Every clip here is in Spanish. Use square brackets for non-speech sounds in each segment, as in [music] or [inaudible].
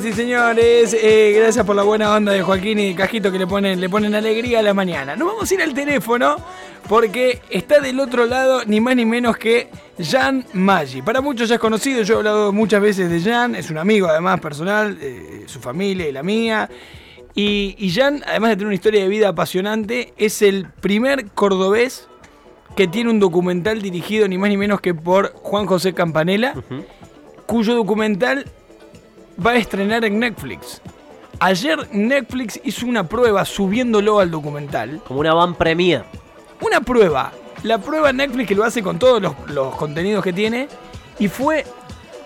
Sí, señores, eh, gracias por la buena onda de Joaquín y Cajito que le ponen, le ponen alegría a la mañana. Nos vamos a ir al teléfono porque está del otro lado ni más ni menos que Jan Maggi. Para muchos ya es conocido, yo he hablado muchas veces de Jan, es un amigo además personal, eh, su familia y la mía. Y, y Jan, además de tener una historia de vida apasionante, es el primer cordobés que tiene un documental dirigido ni más ni menos que por Juan José Campanella, cuyo documental va a estrenar en Netflix. Ayer Netflix hizo una prueba subiéndolo al documental. Como una van. Una prueba. La prueba Netflix que lo hace con todos los, los contenidos que tiene. Y fue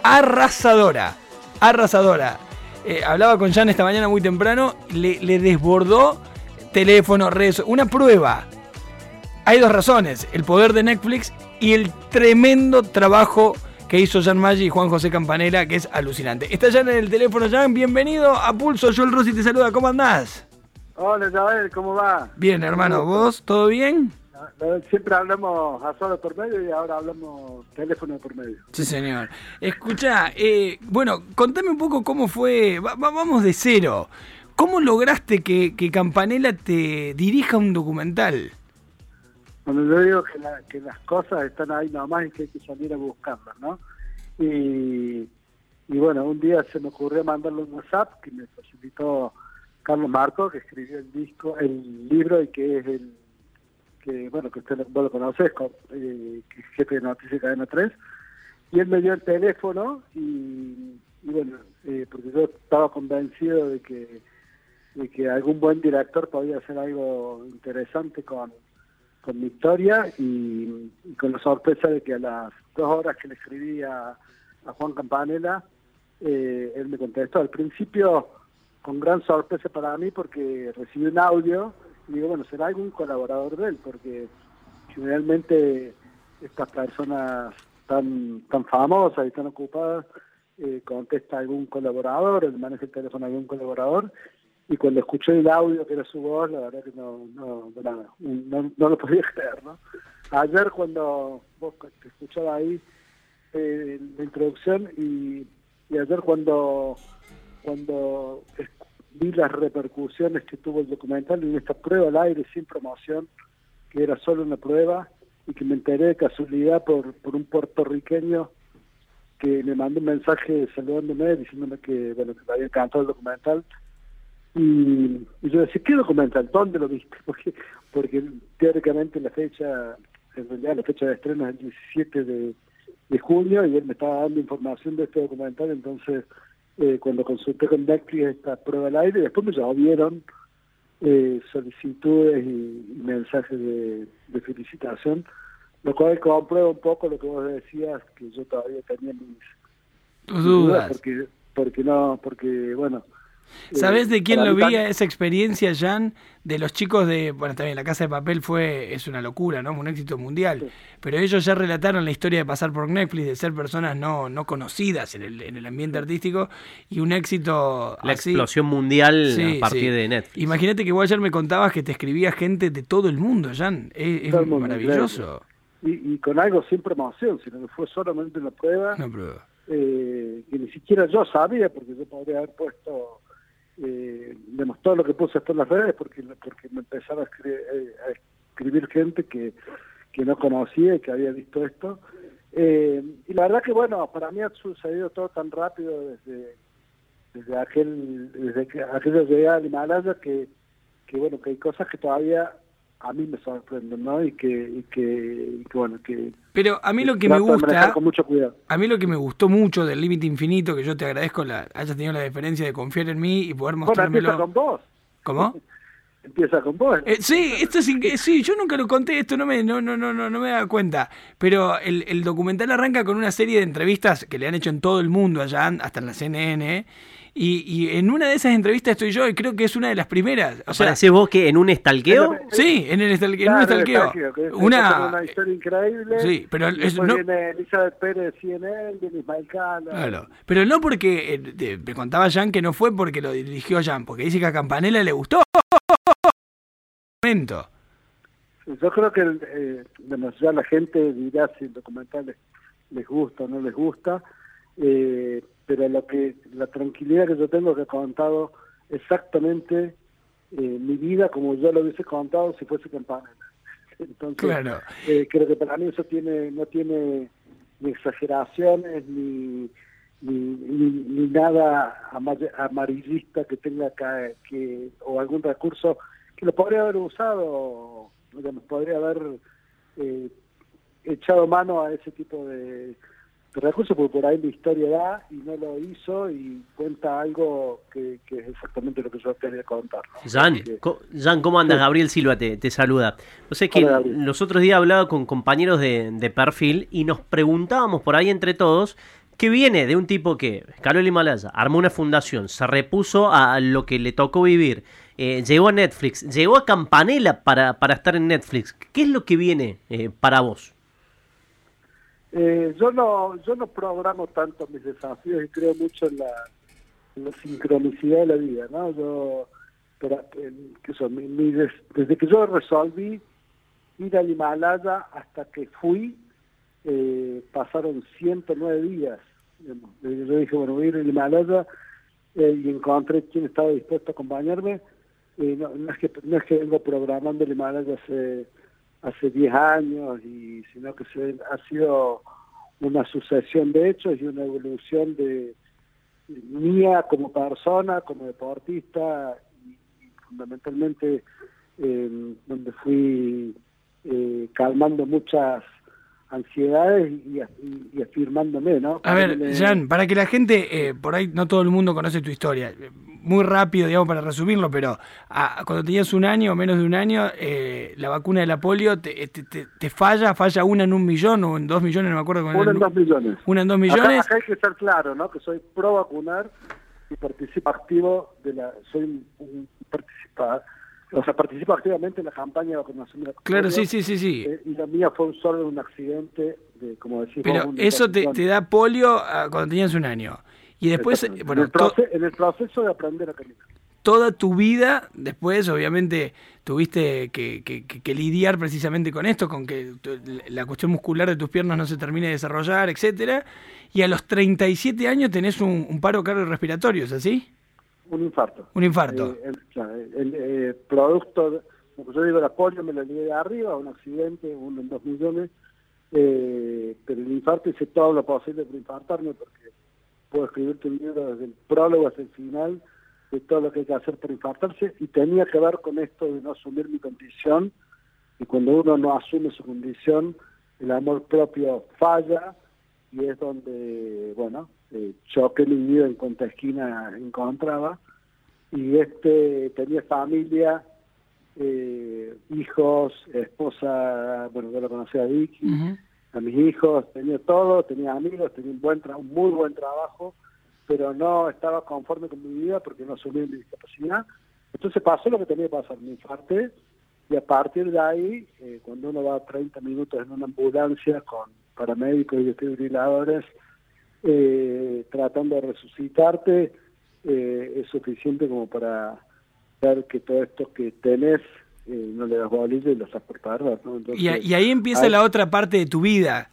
arrasadora. Arrasadora. Eh, hablaba con Jan esta mañana muy temprano. Le, le desbordó teléfono, redes. Una prueba. Hay dos razones. El poder de Netflix y el tremendo trabajo que hizo Jan Maggi y Juan José Campanella, que es alucinante. Está Jan en el teléfono, Jan, bienvenido a Pulso, Joel Rossi te saluda, ¿cómo andás? Hola, Isabel, ¿cómo va? Bien, hermano, ¿vos? ¿Todo bien? Siempre hablamos a solo por medio y ahora hablamos teléfono por medio. Sí, señor. Escucha, eh, bueno, contame un poco cómo fue, va- va- vamos de cero. ¿Cómo lograste que, que Campanella te dirija un documental? Cuando yo digo que, la- que las cosas están ahí nomás y que hay que salir a buscarlas, ¿no? Y, y bueno, un día se me ocurrió mandarle un WhatsApp que me facilitó Carlos Marco, que escribió el disco, el libro y que es el que bueno que usted vos lo conoces, co- eh, que es jefe de Noticias Cadena 3, y él me dio el teléfono y, y bueno, eh, porque yo estaba convencido de que de que algún buen director podía hacer algo interesante con, con mi historia y, con la sorpresa de que a las dos horas que le escribí a, a Juan Campanella, eh, él me contestó. Al principio, con gran sorpresa para mí, porque recibí un audio y digo, bueno, será algún colaborador de él, porque generalmente estas personas tan, tan famosas y tan ocupadas eh, contesta algún colaborador, le maneja el teléfono a algún colaborador, y cuando escuché el audio que era su voz, la verdad que no, no, nada, no, no lo podía [laughs] creer, ¿no? Ayer cuando vos te escuchaba ahí eh, la introducción y, y ayer cuando cuando vi las repercusiones que tuvo el documental en esta prueba al aire sin promoción, que era solo una prueba, y que me enteré de casualidad por, por un puertorriqueño que me mandó un mensaje saludándome, diciéndome que bueno que le había encantado el documental. Y, y yo decía, ¿qué documental? ¿Dónde lo viste? [laughs] Porque, porque teóricamente la fecha, en realidad la fecha de estreno es el 17 de, de junio y él me estaba dando información de este documental, entonces eh, cuando consulté con Netflix esta prueba al aire, después me llovieron eh, solicitudes y, mensajes de, de felicitación, lo cual comprueba un poco lo que vos decías, que yo todavía tenía mis dudas. porque porque no, porque bueno. ¿Sabés de quién lo vi a esa experiencia, Jan? De los chicos de. Bueno, también La Casa de Papel fue. Es una locura, ¿no? Un éxito mundial. Sí. Pero ellos ya relataron la historia de pasar por Netflix, de ser personas no, no conocidas en el, en el ambiente artístico y un éxito. La así. explosión mundial Sí, a partir sí. de Netflix. Imagínate que vos ayer me contabas que te escribía gente de todo el mundo, Jan. Es, es maravilloso. Y, y con algo sin promoción, sino que fue solamente una prueba No, pero- eh, que ni siquiera yo sabía, porque yo podría haber puesto, eh, todo lo que puse en las redes, porque, porque me empezaba a, escri- eh, a escribir gente que, que no conocía y que había visto esto. Eh, y la verdad que, bueno, para mí ha sucedido todo tan rápido desde, desde aquel desde que aquella llegada al Himalaya que, que, bueno, que hay cosas que todavía a mí me sorprenden, ¿no? Y que, y que, y que bueno, que... Pero a mí lo que me gusta. Con mucho cuidado. A mí lo que me gustó mucho del Límite Infinito, que yo te agradezco la, hayas tenido la deferencia de confiar en mí y poder Bueno, empieza mostrármelo. con vos. ¿Cómo? [laughs] Empieza con vos. Eh, sí, esto es sí, yo nunca lo conté, esto no me, no, no, no, no, no me da cuenta. Pero el, el documental arranca con una serie de entrevistas que le han hecho en todo el mundo allá, hasta en la CNN. Y, y en una de esas entrevistas estoy yo y creo que es una de las primeras. O sea, ¿Parecés vos que en un estalqueo? Sí, en, el estal- en un estalqueo. estalqueo, que es- Una, una historia increíble. Sí, pero es- no- viene Elizabeth Pérez CNN, viene Ismael Cala. Claro, pero no porque, eh, te- me contaba Jan que no fue porque lo dirigió Jan, porque dice que a Campanella le gustó. Momento. Yo creo que eh, bueno, ya la gente dirá si el documental les, les gusta o no les gusta. Eh, pero lo que la tranquilidad que yo tengo que he contado exactamente eh, mi vida como yo lo hubiese contado si fuese campanela. [laughs] Entonces, Claro. eh, creo que para mí eso tiene no tiene ni exageraciones ni ni, ni, ni nada ama- amarillista que tenga que, que o algún recurso que lo podría haber usado digamos, podría haber eh, echado mano a ese tipo de recursos porque por ahí la historia da y no lo hizo y cuenta algo que, que es exactamente lo que yo quería contar ¿no? Jan, que- Jan, ¿cómo andas? Gabriel Silva te, te saluda. No sé que Hola, los otros días hablaba con compañeros de, de perfil y nos preguntábamos por ahí entre todos que viene de un tipo que escaló el Himalaya, armó una fundación, se repuso a lo que le tocó vivir, eh, llegó a Netflix, llegó a Campanella para, para estar en Netflix. ¿Qué es lo que viene eh, para vos? Eh, yo no yo no programo tanto mis desafíos y creo mucho en la, en sincronicidad de la vida, ¿no? Yo, pero, son, mi- mi des- desde que yo resolví ir al Himalaya hasta que fui, eh, pasaron 109 días. que Yo dije, bueno, voy a ir al Himalaya eh, y encontré quien estaba dispuesto a acompañarme. Eh, no, no es que, no es que vengo programando el Himalaya hace hace 10 años, y sino que se, ha sido una sucesión de hechos y una evolución de mía como persona, como deportista y, fundamentalmente eh, donde fui eh, calmando muchas ansiedades y, y- y afirmándome, ¿no? A ver, Jan, para que la gente, eh, por ahí no todo el mundo conoce tu historia, muy rápido, digamos, para resumirlo, pero a- cuando tenías un año o menos de un año, eh, la vacuna de la polio te, te- te- te falla, falla una en un millón o en dos millones, no me acuerdo. el- en dos millones. Una en dos millones. acá hay que ser claro, ¿no? Que soy pro vacunar y participo activo de la, soy un, un participa, o sea, participo activamente en la campaña de vacunación de la Claro, sí, sí, sí, sí. Eh, y la mía fue un solo un accidente de, como decís Pero eso te, da polio ah, cuando tenías un año. Y después, bueno, en, el en proceso de aprender a caminar. toda tu vida, después obviamente tuviste que, que- que- que lidiar precisamente con esto, con que la cuestión muscular de tus piernas no se termine de desarrollar, etcétera. Y a los 37 años tenés un, un paro cardiorrespiratorio, ¿es así? Un infarto. Un infarto. Eh, el, claro, el, eh, producto, como yo digo, la polio me lo lié de arriba, un accidente, uno en dos millones, eh, pero el infarto hice todo lo posible por infartarme porque puedo escribirte un libro desde el prólogo hasta el final de todo lo que hay que hacer para infartarse y tenía que ver con esto de no asumir mi condición y cuando uno no asume su condición el amor propio falla y es donde, bueno, eh, choqué mi vida en cuanta esquina encontraba y este tenía familia, eh, hijos, esposa, bueno, yo lo conocía a Vicky, a mis hijos, tenía todo, tenía amigos, tenía un buen tra- un muy buen trabajo, pero no estaba conforme con mi vida porque no asumí mi discapacidad. Entonces pasó lo que tenía que pasar, me infarté y a partir de ahí, eh, cuando uno va 30 minutos en una ambulancia con paramédicos y desfibriladores eh, tratando de resucitarte, eh, es suficiente como para ver que todo esto que tenés eh, no le das bolilla y lo estás por perder, ¿no? Entonces, Y, a- y ahí empieza ahí- la otra parte de tu vida,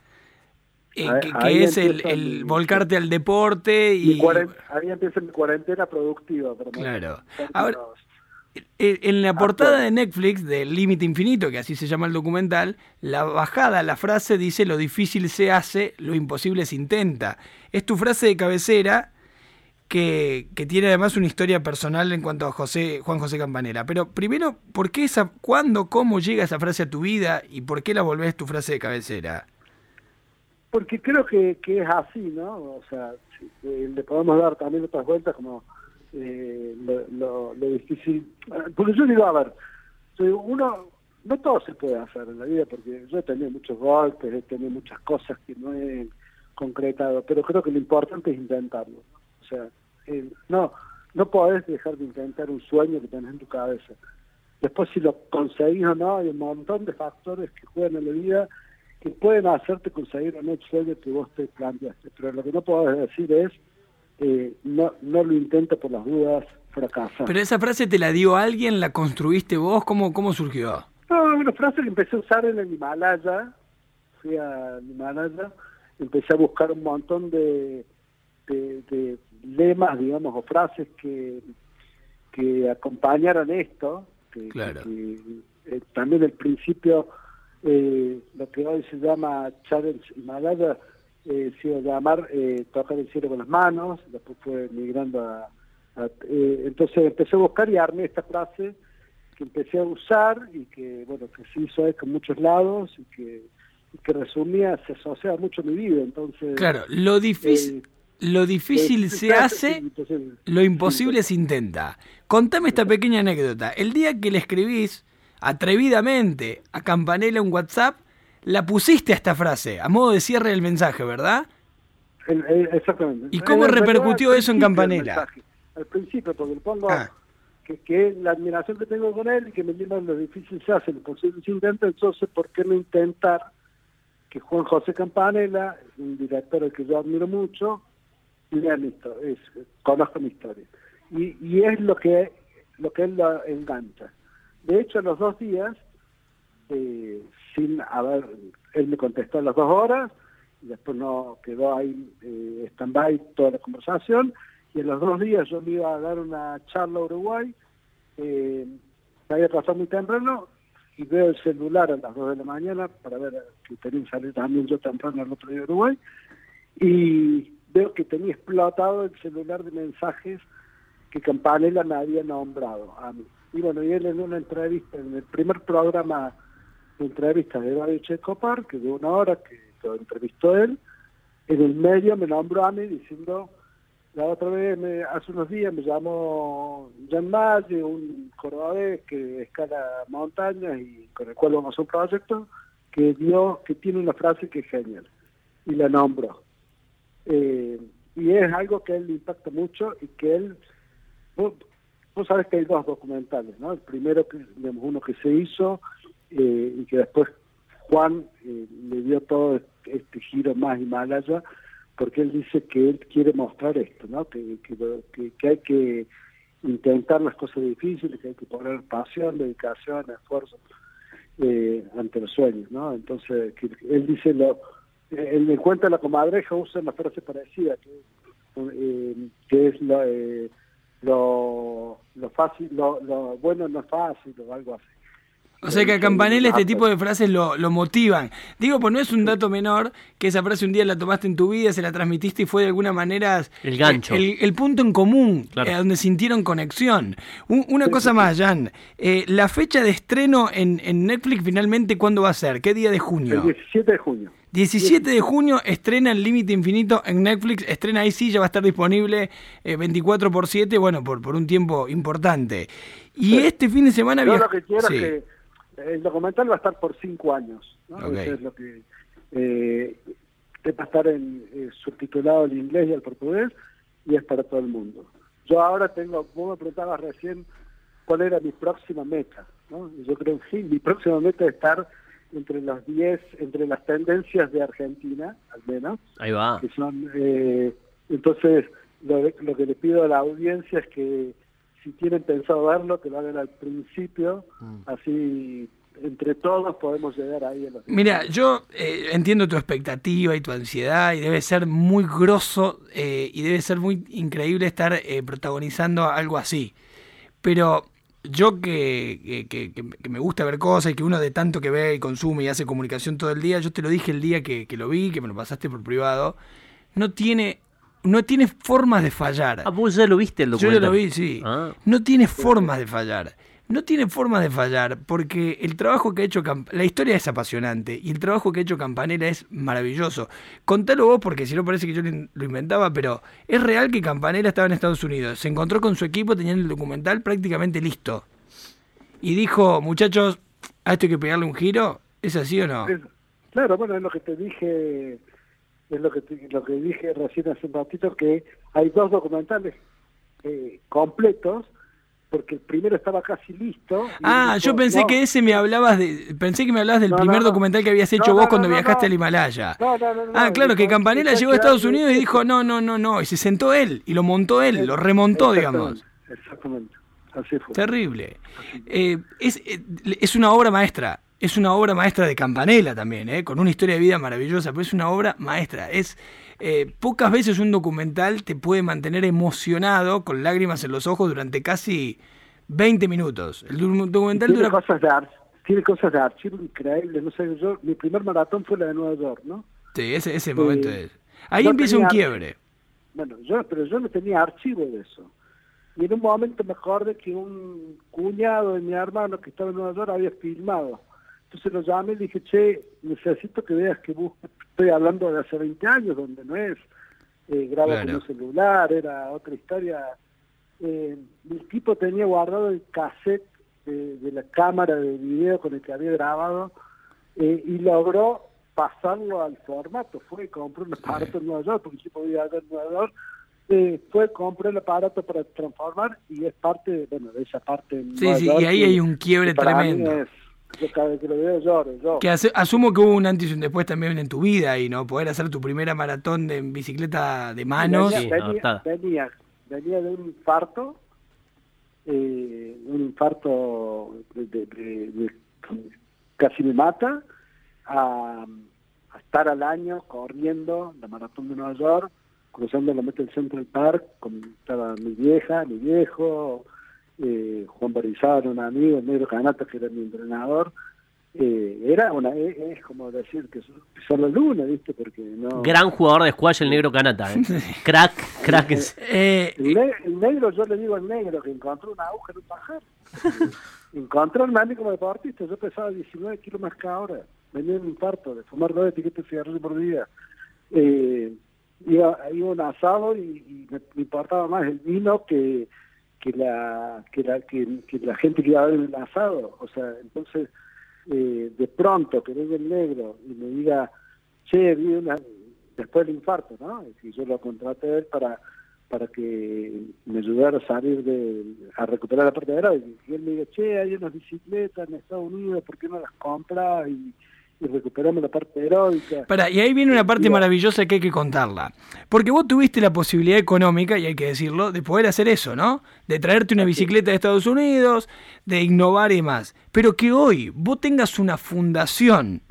eh, Ahí- que, que ahí es el, empieza el mi- volcarte al deporte y... cuaren- ahí empieza mi cuarentena productiva. Pero Claro. Ahora- En la Ah, portada de Netflix del Límite Infinito, que así se llama el documental, la bajada, la frase dice lo difícil se hace, lo imposible se intenta. Es tu frase de cabecera que, que tiene además una historia personal en cuanto a José, Juan José Campanera. Pero primero, ¿por qué esa, cuándo, cómo llega esa frase a tu vida y por qué la volvés tu frase de cabecera? Porque creo que, que es así, ¿no? O sea, eh, le podemos dar también otras vueltas como eh, lo, lo, difícil. Porque yo digo, a ver, uno, no todo se puede hacer en la vida, porque yo he tenido muchos golpes, he tenido muchas cosas que no he concretado, pero creo que lo importante es intentarlo. O sea, no, no podés dejar de intentar un sueño que tenés en tu cabeza. Después si lo conseguís o no, hay un montón de factores que juegan en la vida que pueden hacerte conseguir o no el sueño que vos te planteaste. Pero lo que no podés decir es, eh, no, no lo intentes por las dudas, fracasar. Pero esa frase te la dio alguien, la construiste vos, ¿cómo, cómo surgió? No, una frase que empecé a usar en el Himalaya, fui al Himalaya, empecé a buscar un montón de, de, lemas, digamos, o frases que, que acompañaran esto, que, eh, también el principio, eh, lo que hoy se llama Challenge Himalaya, eh, se iba a llamar eh, Tocar el cielo con las manos, después fue migrando a... entonces empecé a buscar y armé esta frase que empecé a usar y que, bueno, que se hizo esto en muchos lados y que, que resumía, se asocia mucho a mi vida, entonces... Claro, lo difícil... lo difícil se hace, lo imposible se intenta. Contame esta pequeña anécdota. El día que le escribís atrevidamente a Campanella un WhatsApp, la pusiste a esta frase, a modo de cierre del mensaje, ¿verdad? exactamente. ¿Y cómo repercutió eso en Campanella? Al principio, porque le pongo ah. que, que la admiración que tengo con él y que me diga lo difícil se hace, lo posible se intenta, entonces, ¿por qué no intentar que Juan José Campanella, un director al que yo admiro mucho, lea mi historia, conozca mi historia? Y, y es lo que, lo que él lo engancha. De hecho, a los dos días, eh, sin haber, él me contestó a las dos horas, y después no quedó ahí eh, stand-by toda la conversación, y en los dos días yo me iba a dar una charla a Uruguay, eh, me había pasado muy temprano, y veo el celular a las dos de la mañana para ver que tenía que salir también yo temprano al otro día de Uruguay, y veo que tenía explotado el celular de mensajes que Campanella me había nombrado a mí. Y bueno, y él en una entrevista, en el primer programa de entrevistas de Radio Checopar, que de una hora que lo entrevistó él, en el medio me nombró a mí diciendo, la otra vez, me, hace unos días me llamó Jan Malle, un cordobés que escala montañas y con el cual vamos a un proyecto, que dio, que tiene una frase que es genial, y la nombró. Eh, y es algo que él le impacta mucho y que él Vos sabés que hay dos documentales, ¿no? El primero, que digamos, uno que se hizo eh, y que después Juan eh, le dio todo este giro más Himalaya, porque él dice que él quiere mostrar esto, ¿no? Que, que, hay que intentar las cosas difíciles, que hay que poner pasión, dedicación, esfuerzo eh, ante los sueños, ¿no? Entonces, él dice, lo, él me cuenta la comadreja, usa una frase parecida, que, que es lo lo, lo fácil, lo, lo bueno no es fácil o algo así. O sea que a Campanella este tipo de frases lo, lo, motivan. Digo, pues no es un dato menor que esa frase un día la tomaste en tu vida, se la transmitiste y fue de alguna manera... El gancho. El, punto en común, eh, donde sintieron conexión. una cosa más, Jan. Eh, la fecha de estreno en, en Netflix finalmente, ¿cuándo va a ser? ¿Qué día de junio? El 17 de junio. 17 de junio estrena El Límite Infinito en Netflix. Estrena ahí sí, ya va a estar disponible 24 eh, por 7, bueno, por, por un tiempo importante. Y este fin de semana... Yo lo que quiero es que el documental va a estar por 5 años. ¿no? Eso es lo que... Eh, va a estar en, eh, subtitulado al inglés y al portugués y es para todo el mundo. Yo ahora tengo, vos me preguntabas recién cuál era mi próxima meta. ¿no? Yo creo que sí, mi próxima meta es estar entre las 10, entre las tendencias de Argentina, al menos. Ahí va. Que son, eh, entonces, lo, lo, que le pido a la audiencia es que si tienen pensado verlo, que lo hagan al principio, mm. así entre todos podemos llegar ahí. A los Mira, yo eh, entiendo tu expectativa y tu ansiedad y debe ser muy grosso eh, y debe ser muy increíble estar protagonizando algo así. Pero yo que, que, me gusta ver cosas y que uno de tanto que ve y consume y hace comunicación todo el día, yo te lo dije el día que, lo vi, que me lo pasaste por privado, no tiene, no tiene formas de fallar. Ah, vos ya lo viste el documental. Yo ya lo vi, sí. Ah. No tiene formas de fallar no tiene forma de fallar, porque el trabajo que ha hecho la historia es apasionante y el trabajo que ha hecho Campanella es maravilloso. Contalo vos, porque si no parece que yo lo inventaba, pero es real que Campanella estaba en Estados Unidos, se encontró con su equipo, tenían el documental prácticamente listo. Y dijo, muchachos, a esto hay que pegarle un giro, ¿es así o no? claro, bueno, es lo que te dije, es lo que, lo que dije recién hace un ratito, que hay dos documentales eh, completos porque el primero estaba casi listo. Ah, yo pensé que ese me hablabas de, pensé que me hablabas del primer documental que habías hecho vos cuando viajaste al Himalaya. ah, claro, que Campanella llegó a Estados Unidos y dijo, no, no, no, no, y se sentó él, y lo montó él, lo remontó, digamos. Exactamente, así fue. Terrible. Eh, es, eh, es una obra maestra. Es una obra maestra de Campanella también, ¿eh? con una historia de vida maravillosa, pero es una obra maestra. Es eh, pocas veces un documental te puede mantener emocionado con lágrimas en los ojos durante casi 20 minutos. El documental tiene dura... cosas de tiene cosas de archivo increíbles. No sé, yo, mi primer maratón fue la de Nueva York, ¿no? Sí, ese, ese momento es. Ahí empieza un quiebre. Bueno, yo, pero yo no tenía archivo de eso. Y en un momento me acordé que un cuñado de mi hermano que estaba en Nueva York había filmado. Entonces lo llamé y le dije, che, necesito que veas que estoy hablando de hace 20 años, donde no es eh, graba con un celular, era otra historia. Eh, el tipo tenía guardado el cassette de, la cámara de video con el que había grabado eh, y logró pasarlo al formato. Fue y compró un aparato en Nueva York, porque sí podía ver en Nueva York. Eh, fue, compró el aparato para transformar y es parte, bueno, de esa parte. Sí, sí, y ahí hay un quiebre tremendo. Yo cada vez que lo veo lloro, yo. Que asumo que hubo un antes y un después también en tu vida y no poder hacer tu primera maratón de en bicicleta de manos. Venía, venía, venía, de un infarto, eh, un infarto de, casi me mata, a, estar al año corriendo la maratón de Nueva York, cruzando la meta del Central Park, con, estaba mi vieja, mi viejo, eh, Juan Barizal, un amigo, el negro Canata, que era mi entrenador, eh, era una es, como decir que son la luna, ¿viste? Porque no... Gran jugador de squash el negro Canata, ¿eh? [laughs] crack, crack. Eh, el, negro, yo le digo al negro que encontró una aguja en un pajar. [laughs] encontró a mí como deportista, yo pesaba 19 kilos más que ahora, venía un infarto de fumar dos etiquetas de cigarrillos por día. Eh, iba, iba un asado y, me, importaba más el vino que que la que la que, la gente que iba a ver el o sea entonces eh, de pronto que venga el negro y me diga, che, vi una, después del infarto, ¿no? Y yo lo contraté a él para para que me ayudara a salir de, a recuperar la parte de aérea. Y él me dice, che, hay unas bicicletas en Estados Unidos, ¿por qué no las compras? Y, y recuperamos la parte heroica. Para, y ahí viene una parte maravillosa que hay que contarla. Porque vos tuviste la posibilidad económica, y hay que decirlo, de poder hacer eso, ¿no? De traerte una bicicleta de Estados Unidos, de innovar y más. Pero que hoy vos tengas una fundación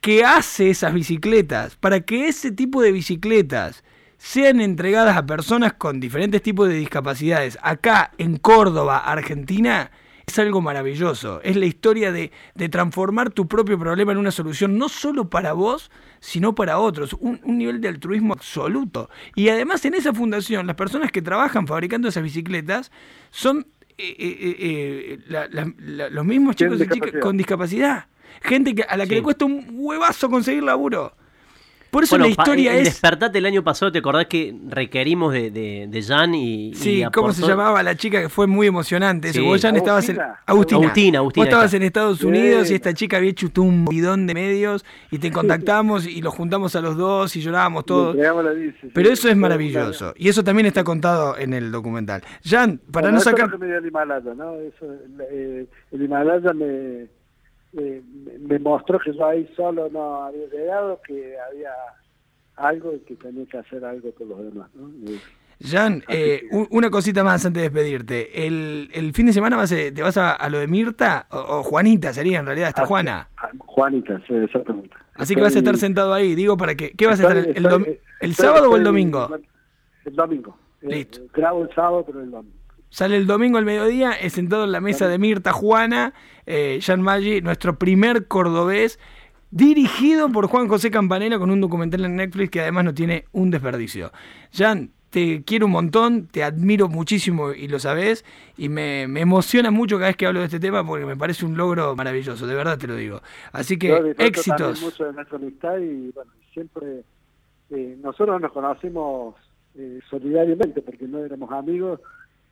que hace esas bicicletas para que ese tipo de bicicletas sean entregadas a personas con diferentes tipos de discapacidades acá en Córdoba, Argentina, es algo maravilloso. Es la historia de, transformar tu propio problema en una solución, no solo para vos, sino para otros. Un, nivel de altruismo absoluto. Y además en esa fundación, las personas que trabajan fabricando esas bicicletas son eh, eh, eh, los mismos chicos y chicas con discapacidad. Gente que, a la que le cuesta un huevazo conseguir laburo. Por eso la historia es. Despertate el año pasado, ¿te acordás que requerimos de, de, Jan y. Sí, ¿cómo se llamaba la chica que fue muy emocionante? Sí. Vos, Jan, estabas en. Agustina. Agustina, Agustina Vos estabas en Estados Unidos y esta chica había hecho un bidón de medios y te contactamos y los juntamos a los dos y llorábamos todos. Pero eso es maravilloso. Y eso también está contado en el documental. Jan, para no sacar. Eso me dio el Himalaya, ¿no? Eso, eh, el Himalaya me eh, me mostró que yo ahí solo no había llegado, que había algo y que tenía que hacer algo con los demás. ¿no? Jan, eh, una cosita más antes de despedirte. ¿El, el fin de semana vas te vas a, lo de Mirta o, Juanita sería en realidad? ¿Está ah, Juana? Ah, Juanita, sí, exactamente. Así que vas a estar sentado ahí. Digo, ¿para qué? ¿Qué vas a estar? ¿El, el, sábado o el domingo? El domingo. Listo. Eh, grabo el sábado, pero el domingo. Sale el domingo al mediodía, es sentado en la mesa de Mirta Juana, eh, Jan Maggi, nuestro primer cordobés, dirigido por Juan José Campanella con un documental en Netflix que además no tiene un desperdicio. Jan, te quiero un montón, te admiro muchísimo y lo sabes, y me, emociona mucho cada vez que hablo de este tema porque me parece un logro maravilloso, de verdad te lo digo. Así que éxitos. mucho de nuestra amistad y bueno, siempre eh, nosotros nos conocimos eh, solidariamente porque no éramos amigos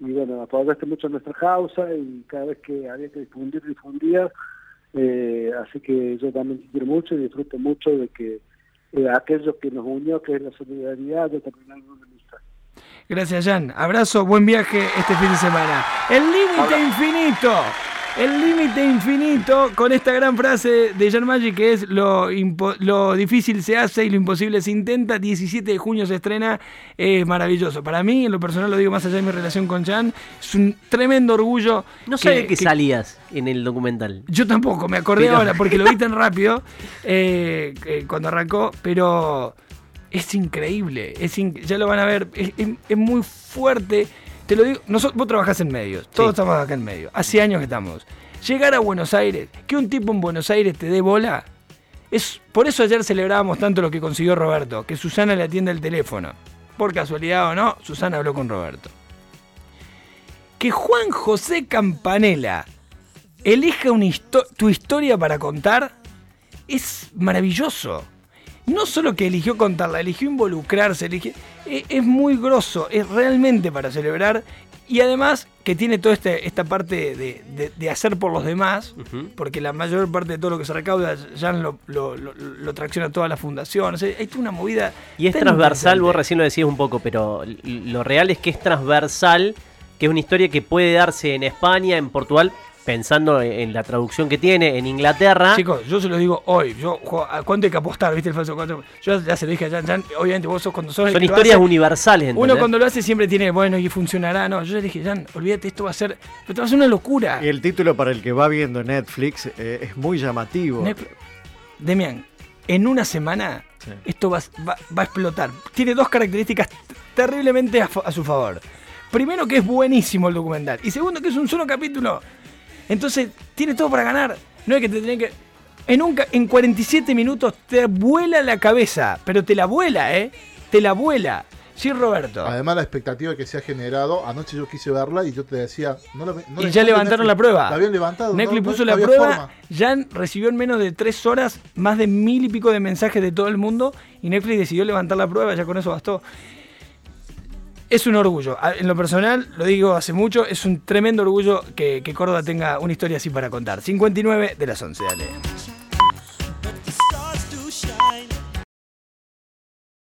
y bueno, apoyaste mucho nuestra causa y cada vez que había que difundir, difundía. Eh, así que yo también te quiero mucho y disfruto mucho de que eh, aquello que nos unió, que es la solidaridad, de terminar una amistad. Gracias, Jan. Abrazo, buen viaje este fin de semana. El límite infinito El límite infinito con esta gran frase de Jan Magic que es lo, lo difícil se hace y lo imposible se intenta. 17 de junio se estrena. Es maravilloso. Para mí, en lo personal, lo digo más allá de mi relación con Jan, es un tremendo orgullo. No sabía que, salías en el documental. Yo tampoco, me acordé ahora porque lo vi tan [laughs] rápido eh, cuando arrancó, pero es increíble. Es ya lo van a ver. es muy fuerte te lo digo, nosotros, vos trabajás en medios, todos estamos acá en medio, hace años que estamos. Llegar a Buenos Aires, que un tipo en Buenos Aires te dé bola, es por eso ayer celebrábamos tanto lo que consiguió Roberto, que Susana le atiende el teléfono. Por casualidad o no, Susana habló con Roberto. Que Juan José Campanella elija tu historia para contar es maravilloso no solo que eligió contarla, eligió involucrarse, eligió, eh, es muy grosso, es realmente para celebrar y además que tiene toda este, esta parte de, hacer por los demás, porque la mayor parte de todo lo que se recauda ya lo, lo, tracciona toda la fundación. O sea, hay una movida. Y es transversal, vos recién lo decías un poco, pero lo real es que es transversal, que es una historia que puede darse en España, en Portugal, pensando en la traducción que tiene en Inglaterra. Chicos, yo se lo digo hoy. Yo, ¿Cuánto hay que apostar? ¿Viste el falso 4? Yo ya se lo dije a Jan, obviamente vos sos cuando sos. Son historias universales. Uno cuando lo hace siempre tiene, bueno, y funcionará. No, yo ya le dije, Jan, olvídate, esto va a ser. Esto va a ser una locura. Y el título para el que va viendo Netflix eh, es muy llamativo. Demian, en una semana esto va, a explotar. Tiene dos características terriblemente a, a su favor. Primero que es buenísimo el documental. Y segundo que es un solo capítulo entonces, tiene todo para ganar. No es que te tenés que. En, un, en 47 minutos te vuela la cabeza, pero te la vuela, ¿eh? Te la vuela. Sí, Roberto. Además, la expectativa que se ha generado, anoche yo quise verla y yo te decía, no Y ya levantaron la prueba. La habían levantado. Netflix puso la prueba, ya recibió en menos de tres horas más de mil y pico de mensajes de todo el mundo y Netflix decidió levantar la prueba, ya con eso bastó es un orgullo. En lo personal, lo digo hace mucho, es un tremendo orgullo que, que Córdoba tenga una historia así para contar. 59 de las 11, dale.